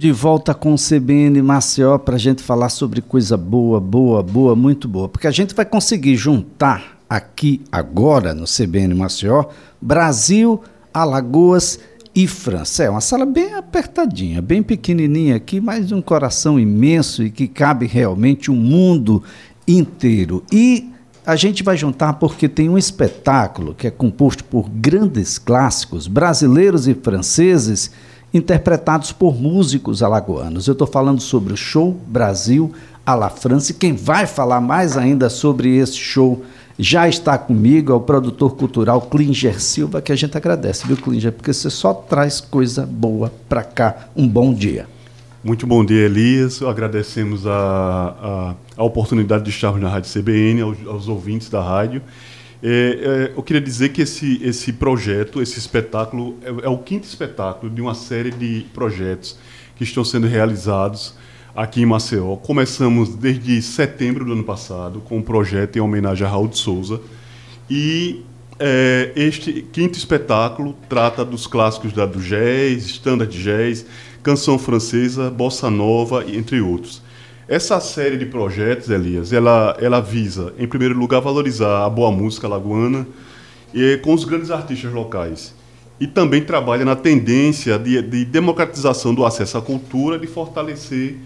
De volta com o CBN Maceió para a gente falar sobre coisa boa, boa, boa, muito boa. Porque a gente vai conseguir juntar aqui agora no CBN Maceió Brasil, Alagoas e França. É uma sala bem apertadinha, bem pequenininha aqui, mas de um coração imenso e que cabe realmente o um mundo inteiro. E a gente vai juntar porque tem um espetáculo que é composto por grandes clássicos brasileiros e franceses interpretados por músicos alagoanos. Eu estou falando sobre o show Brasil à la France. Quem vai falar mais ainda sobre esse show já está comigo, é o produtor cultural Klinger Silva, que a gente agradece, viu, Klinger? Porque você só traz coisa boa para cá. Um bom dia. Muito bom dia, Elias. Agradecemos a, a, a oportunidade de estarmos na Rádio CBN, aos, aos ouvintes da rádio. É, é, eu queria dizer que esse, esse projeto, esse espetáculo, é, é, o quinto espetáculo de uma série de projetos que estão sendo realizados aqui em Maceió. Começamos desde setembro do ano passado com um projeto em homenagem a Raul de Souza. E é, este quinto espetáculo trata dos clássicos da, do jazz, standard jazz, canção francesa, bossa nova, entre outros. Essa série de projetos, Elias, ela, ela visa, em primeiro lugar, valorizar a boa música lagoana e, com os grandes artistas locais. E também trabalha na tendência de, de democratização do acesso à cultura, de fortalecer,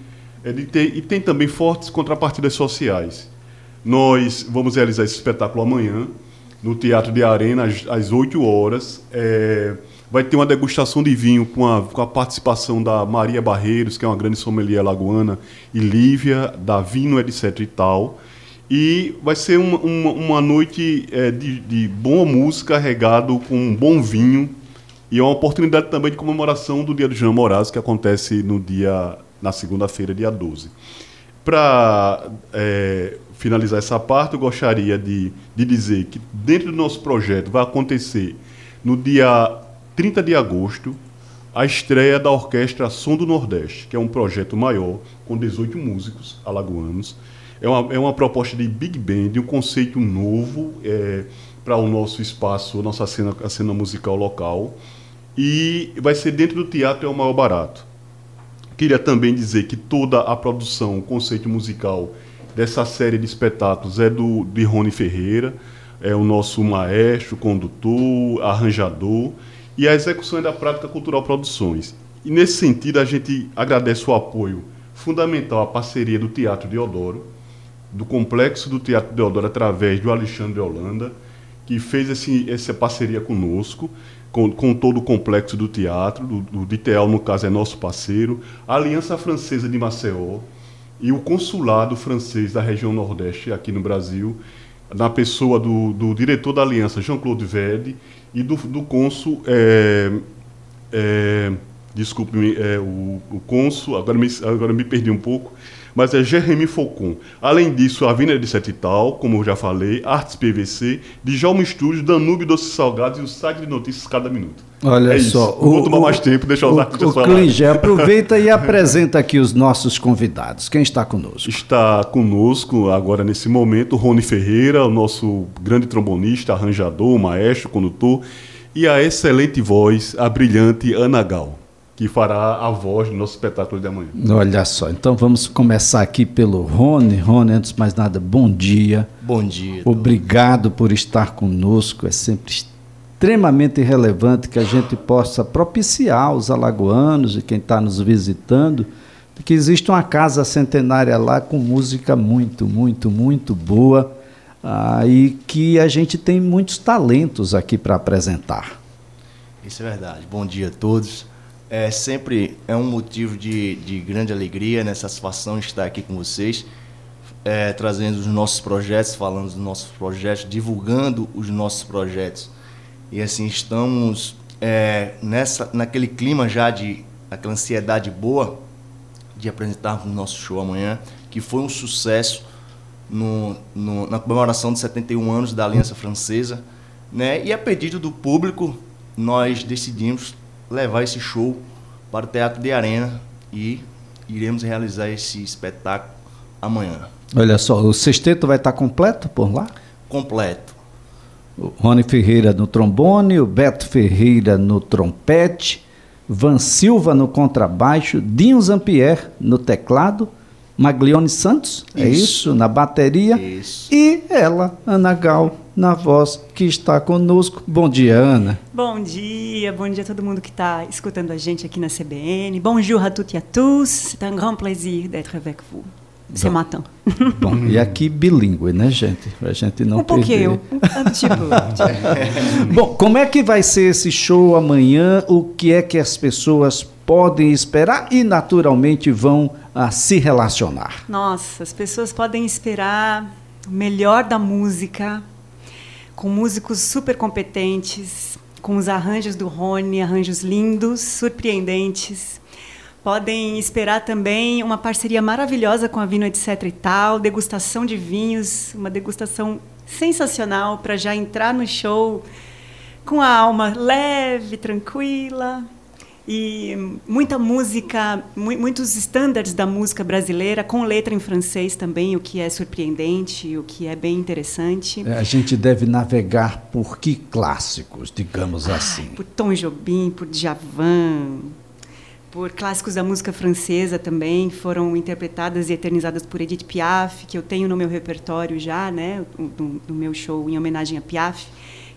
é, de ter, e tem também fortes contrapartidas sociais. Nós vamos realizar esse espetáculo amanhã, no Teatro de Arena, às, às 8 horas. É, Vai ter uma degustação de vinho com a, com a participação da Maria Barreiros, que é uma grande sommelier lagoana, e Lívia, da Vino, etc e tal. E vai ser uma, uma, uma noite é, de, de boa música, regado com um bom vinho. E é uma oportunidade também de comemoração do Dia dos Namorados, que acontece no dia na segunda-feira, dia 12. Para é, finalizar essa parte, eu gostaria de, de dizer que dentro do nosso projeto vai acontecer no dia 30 de agosto, a estreia da Orquestra Som do Nordeste, que é um projeto maior, com 18 músicos alagoanos. É uma, é uma proposta de big band, um conceito novo é, para o nosso espaço, a nossa cena, a cena musical local. E vai ser dentro do Teatro É o Maior Barato. Queria também dizer que toda a produção, o conceito musical dessa série de espetáculos é do de Rony Ferreira, é o nosso maestro, condutor, arranjador e a execução da Prática Cultural Produções. E nesse sentido, a gente agradece o apoio fundamental à parceria do Teatro Deodoro, do Complexo do Teatro Deodoro, através do Alexandre Holanda, que fez esse, essa parceria conosco, com, com, todo o complexo do teatro, do, do DTL, no caso, é nosso parceiro, a Aliança Francesa de Maceió e o Consulado Francês da região Nordeste aqui no Brasil, na pessoa do, do diretor da Aliança, Jean-Claude Verde, e do, do cônsul, é, é, desculpe-me, é, o, o cônsul, agora me, agora me perdi um pouco, mas é Jeremy Faucon. Além disso, a Vina de Sete Tal, como eu já falei, Artes PVC, Djalma Estúdio, Danúbio Doces Salgados e o site de notícias cada minuto. Olha é só. Não vou tomar mais tempo, deixa os artistas falar. Klinger, aproveita e apresenta aqui os nossos convidados. Quem está conosco? Está conosco agora nesse momento o Rony Ferreira, o nosso grande trombonista, arranjador, maestro, condutor, e a excelente voz, a brilhante Ana Gal que fará a voz do nosso espetáculo de amanhã. Olha só, então vamos começar aqui pelo Rony. Rony, antes de mais nada, bom dia. Bom dia. Obrigado por estar conosco. É sempre extremamente relevante que a gente possa propiciar os alagoanos e quem está nos visitando que existe uma casa centenária lá com música muito, muito, muito boa ah, e que a gente tem muitos talentos aqui para apresentar. Isso é verdade. Bom dia a todos. É sempre é um motivo de, de grande alegria, né, satisfação estar aqui com vocês, é, trazendo os nossos projetos, falando dos nossos projetos, divulgando os nossos projetos. E assim estamos é, nessa, naquele clima já de aquela ansiedade boa de apresentarmos o nosso show amanhã, que foi um sucesso no, no, na comemoração de 71 anos da Aliança Francesa, né? E a pedido do público, nós decidimos levar esse show para o Teatro de Arena e iremos realizar esse espetáculo amanhã. Olha só, o sexteto vai estar completo por lá? Completo. O Rony Ferreira no trombone, o Beto Ferreira no trompete, Van Silva no contrabaixo, Dinho Zampier no teclado, Maglione Santos, isso. é isso, na bateria, isso. e ela, Ana Gal, na voz que está conosco. Bom dia, Ana. Bom dia, bom dia a todo mundo que está escutando a gente aqui na CBN. Bonjour à toutes et à tous, c'est un grand plaisir d'être avec vous. Ce matin. Bom, e aqui bilíngue, né, gente? A gente não um pouquinho, um tipo. Bom, como é que vai ser esse show amanhã? O que é que as pessoas podem esperar e, naturalmente, vão a, ah, se relacionar? Nossa, as pessoas podem esperar o melhor da música, com músicos super competentes, com os arranjos do Rony, arranjos lindos, surpreendentes. Podem esperar também uma parceria maravilhosa com a Vino Etc e tal, degustação de vinhos, uma degustação sensacional para já entrar no show com a alma leve, tranquila e muita música, muitos estándares da música brasileira com letra em francês também, o que é surpreendente, o que é bem interessante. É, a gente deve navegar por que clássicos, digamos assim? Por Tom Jobim, por Djavan, por clássicos da música francesa também, que foram interpretadas e eternizadas por Edith Piaf, que eu tenho no meu repertório já, né, no, no meu show em homenagem a Piaf.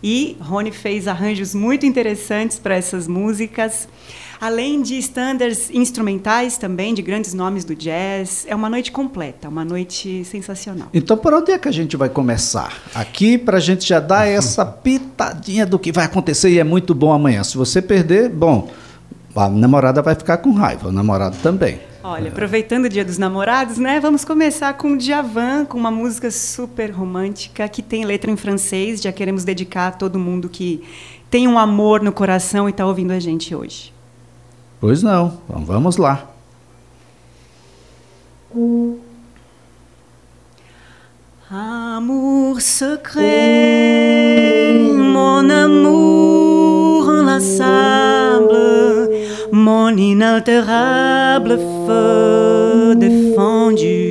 E Rony fez arranjos muito interessantes para essas músicas. Além de standards instrumentais também, de grandes nomes do jazz. É uma noite completa, uma noite sensacional. Então, por onde é que a gente vai começar? Aqui, para a gente já dar essa pitadinha do que vai acontecer e é muito bom amanhã. Se você perder, bom, a namorada vai ficar com raiva, o namorado também. Olha, aproveitando o Dia dos Namorados, né? Vamos começar com o Djavan, com uma música super romântica que tem letra em francês. Já queremos dedicar a todo mundo que tem um amor no coração e está ouvindo a gente hoje. Pois não. Então vamos lá. Amour secret, mon amour inlassable, mon inaltérable défendu.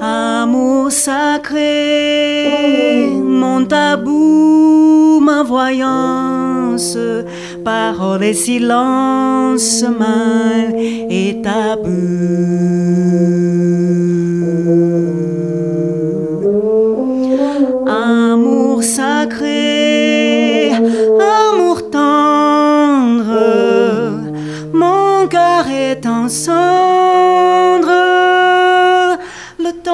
Amour sacré, mon tabou, ma voyance, parole et silence, mal et tabou. Cendre, le temps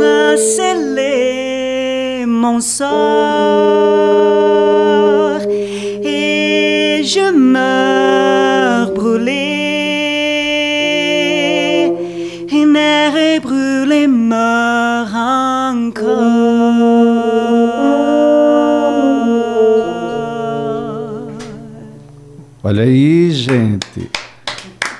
a scellé mon sort gente.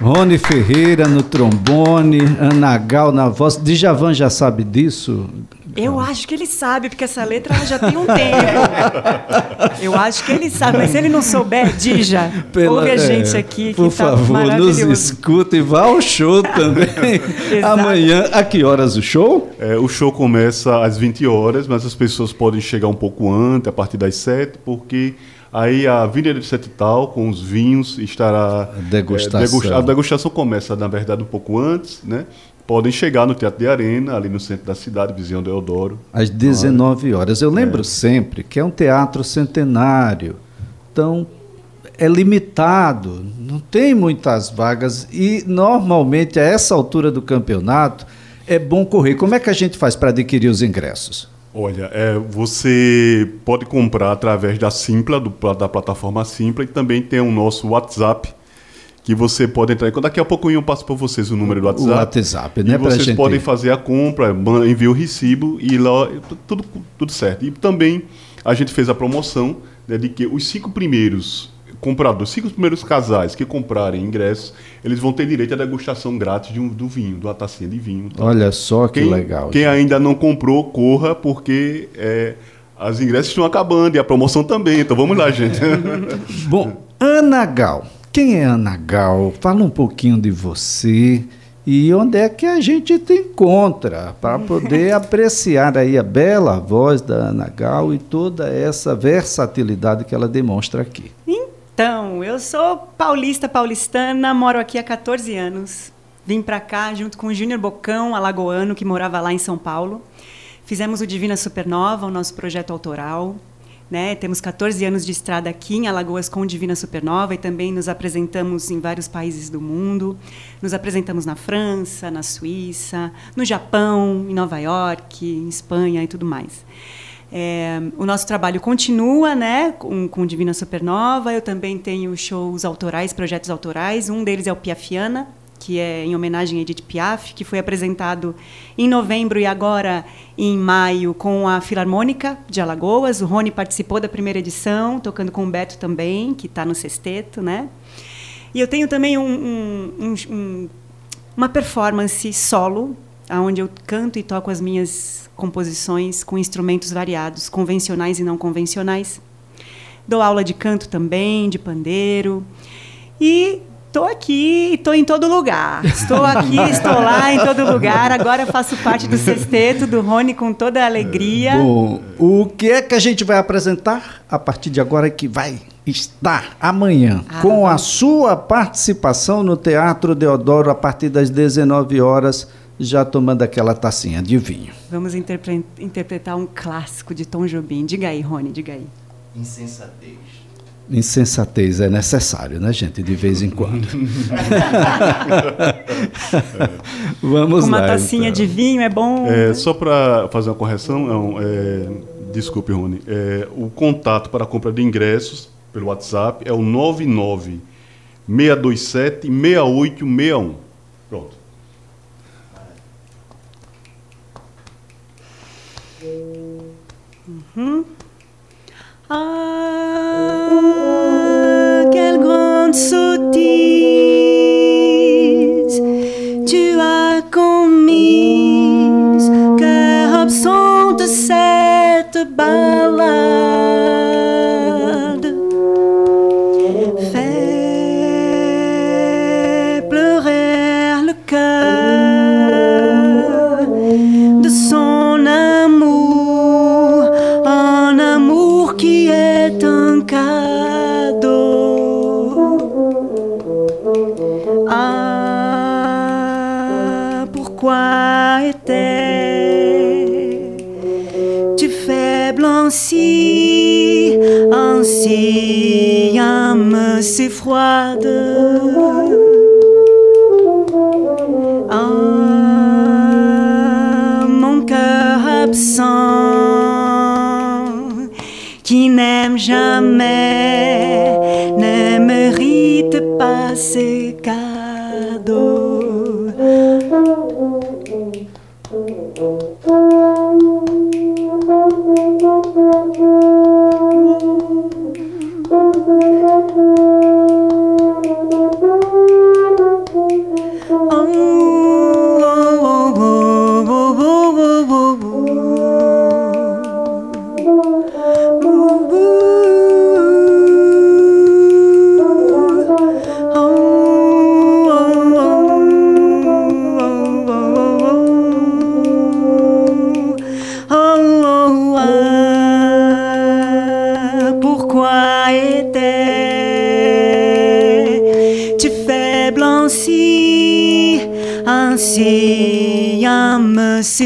Rony Ferreira no trombone, Ana Gal na voz. Djavan já sabe disso? Eu acho que ele sabe, porque essa letra já tem um tempo. Eu acho que ele sabe, mas se ele não souber, Dija, Pela, ouve a gente é, aqui. Por tá favor, nos escuta e vá ao show também. Amanhã, a que horas o show? É, o show começa às 20 horas, mas as pessoas podem chegar um pouco antes, a partir das 7, porque Aí a Vinha de Sete Tal, com os vinhos, estará. A degustação. É, degusta a degustação começa, na verdade, um pouco antes, né? Podem chegar no Teatro de Arena, ali no centro da cidade, Visão do Eudoro. Às 19 horas. Eu lembro é. sempre que é um teatro centenário. Então, é limitado, não tem muitas vagas e normalmente a essa altura do campeonato é bom correr. Como é que a gente faz para adquirir os ingressos? Olha, é, você pode comprar através da Simpla, do, da plataforma Simpla, e também tem o nosso WhatsApp, que você pode entrar. Daqui a pouco eu passo para vocês o número do WhatsApp. O WhatsApp, né? E vocês gente... podem fazer a compra, enviar o recibo e lá tudo, tudo certo. E também a gente fez a promoção né, de que os cinco primeiros compradores, cinco primeiros casais que comprarem ingressos, eles vão ter direito à degustação grátis de um, do vinho, de uma tacinha de vinho. Tá? Olha só que quem, legal. Quem gente. ainda não comprou, corra, porque é, as ingressos estão acabando e a promoção também. Então vamos lá, gente. Bom, Ana Gal. Quem é Ana Gal? Fala um pouquinho de você e onde é que a gente te encontra para poder apreciar aí a bela voz da Ana Gal e toda essa versatilidade que ela demonstra aqui. Então, eu sou paulista, paulistana, moro aqui há 14 anos. Vim para cá junto com o Júnior Bocão, alagoano, que morava lá em São Paulo. Fizemos o Divina Supernova, o nosso projeto autoral. Né? Temos 14 anos de estrada aqui em Alagoas com Divina Supernova e também nos apresentamos em vários países do mundo. Nos apresentamos na França, na Suíça, no Japão, em Nova York, em Espanha e tudo mais. É, o nosso trabalho continua né, com, com Divina Supernova. Eu também tenho shows autorais, projetos autorais. Um deles é o Piafiana, que é em homenagem a Edith Piaf, que foi apresentado em novembro e agora em maio com a Filarmônica de Alagoas. O Rony participou da primeira edição, tocando com o Beto também, que está no sexteto, né? E eu tenho também um, um, um, uma performance solo, onde eu canto e toco as minhas composições com instrumentos variados, convencionais e não convencionais. Dou aula de canto também, de pandeiro. E Estou aqui, estou em todo lugar. Estou aqui, estou lá, em todo lugar. Agora faço parte do sexteto do Rony com toda a alegria. Bom, o que é que a gente vai apresentar a partir de agora que vai estar amanhã ah, com a sua participação no Teatro Deodoro a partir das 19 horas, já tomando aquela tacinha de vinho. Vamos interpre interpretar um clássico de Tom Jobim. Diga aí, Rony, diga aí. Insensatez insensatez é necessário, né, gente? De vez em quando. Vamos Com uma lá. Uma tacinha então. de vinho é bom. É, só para fazer uma correção, é, desculpe, Rony. É, o contato para a compra de ingressos pelo WhatsApp é o 99 627 6861. Mm-hmm. Qui est un cadeau. Ah, pourquoi était-tu faible ainsi, ainsi, âme si froide? jamais ne mérite pas ce cas.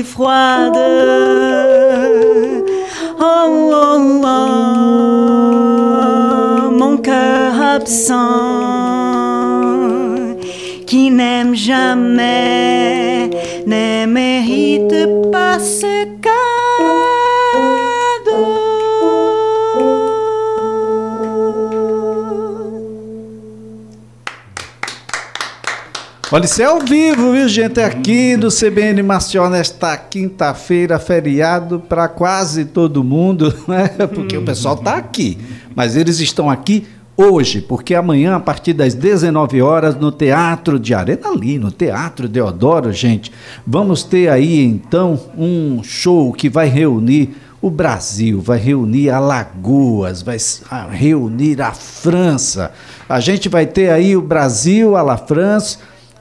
Froide? Oh, oh, oh, mon cœur absent qui n'aime jamais ne mérite pas ce cadeau. Olha, isso é ao vivo, viu, gente? Aqui do CBN Maceió nesta quinta-feira, feriado para quase todo mundo, né? Porque o pessoal está aqui. Mas eles estão aqui hoje, porque amanhã, a partir das 19 horas, no Teatro de Arena, ali no Teatro Deodoro, gente, vamos ter aí então um show que vai reunir o Brasil, vai reunir Alagoas, vai reunir a França. A gente vai ter aí o Brasil, a La France,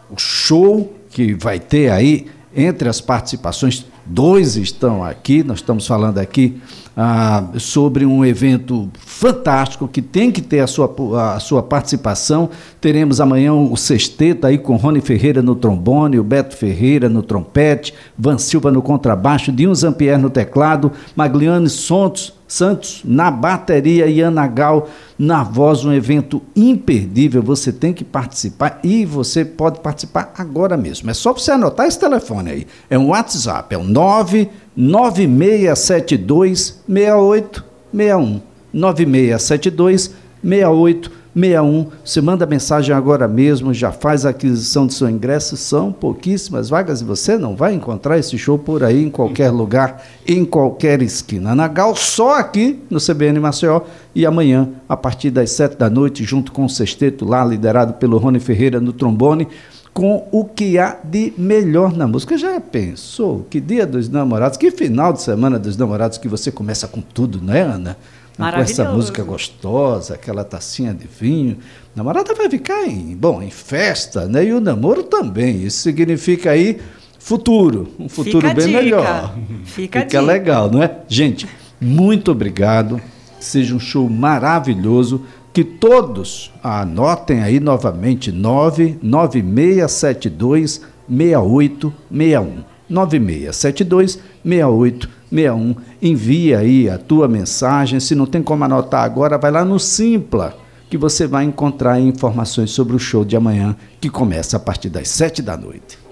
o show que vai ter aí entre as participações, dois estão aqui, nós estamos falando aqui ah, sobre um evento fantástico que tem que ter a sua, a sua participação. Teremos amanhã o sexteto aí com Rony Ferreira no trombone, o Beto Ferreira no trompete, Van Silva no contrabaixo, Dinho Zampier no teclado, Magliane Santos, Santos na bateria e Ana Gal na voz, um evento imperdível. Você tem que participar e você pode participar agora mesmo. É só você anotar esse telefone aí. É um WhatsApp, é o 99672 6861. 9672 6861. 61. Você manda mensagem agora mesmo, já faz a aquisição do seu ingresso. São pouquíssimas vagas e você não vai encontrar esse show por aí em qualquer lugar, em qualquer esquina. Nagal só aqui no CBN Maceió e amanhã, a partir das sete da noite, junto com o sexteto lá, liderado pelo Rony Ferreira no trombone, com o que há de melhor na música. Já pensou? Que dia dos namorados, que final de semana dos namorados que você começa com tudo, né, Ana? Com essa música gostosa, aquela tacinha de vinho. A namorada vai ficar em, bom, em festa, né? E o namoro também. Isso significa aí futuro, um futuro Fica bem melhor. Fica, Fica legal, não é? Gente, muito obrigado. Seja um show maravilhoso. Que todos anotem aí novamente 99672 6861. 9672 6861. Envia aí a tua mensagem. Se não tem como anotar agora, vai lá no Simpla, que você vai encontrar informações sobre o show de amanhã, que começa a partir das sete da noite.